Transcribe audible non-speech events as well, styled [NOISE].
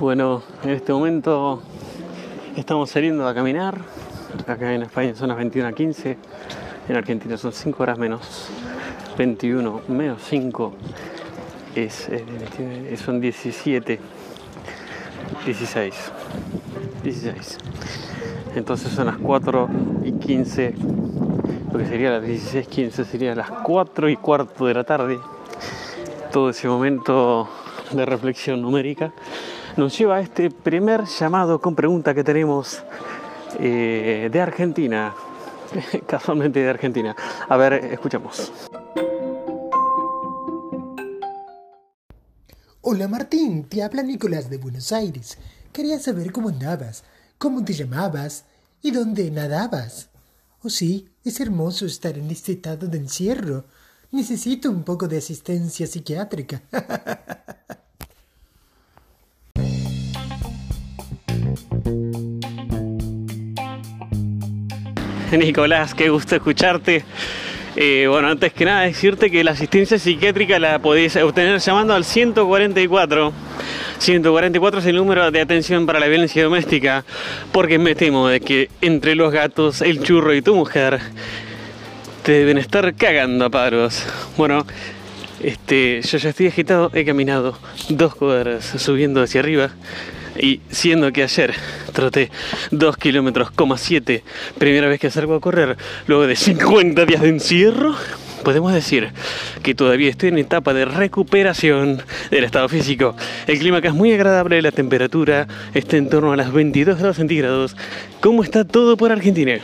Bueno, en este momento estamos saliendo a caminar. Acá en España son las 21 a 15. En Argentina son 5 horas menos. 21 menos 5 es, eh, son 17. 16. 16. Entonces son las 4 y 15. Lo que sería las 16, 15 sería las 4 y cuarto de la tarde. Todo ese momento de reflexión numérica nos lleva a este primer llamado con pregunta que tenemos eh, de Argentina, [LAUGHS] casualmente de Argentina. A ver, escuchamos. Hola Martín, te habla Nicolás de Buenos Aires. Quería saber cómo andabas, cómo te llamabas y dónde nadabas. Oh sí, es hermoso estar en este estado de encierro. Necesito un poco de asistencia psiquiátrica. [LAUGHS] [LAUGHS] Nicolás, qué gusto escucharte. Eh, bueno, antes que nada decirte que la asistencia psiquiátrica la podéis obtener llamando al 144. 144 es el número de atención para la violencia doméstica, porque me temo de que entre los gatos, el churro y tu mujer te deben estar cagando a paros. Bueno, este, yo ya estoy agitado, he caminado dos cuadras subiendo hacia arriba y siendo que ayer troté 2 kilómetros, 7, primera vez que salgo a correr, luego de 50 días de encierro, podemos decir que todavía estoy en etapa de recuperación del estado físico. El clima acá es muy agradable, la temperatura está en torno a las 22 grados centígrados. ¿Cómo está todo por Argentina?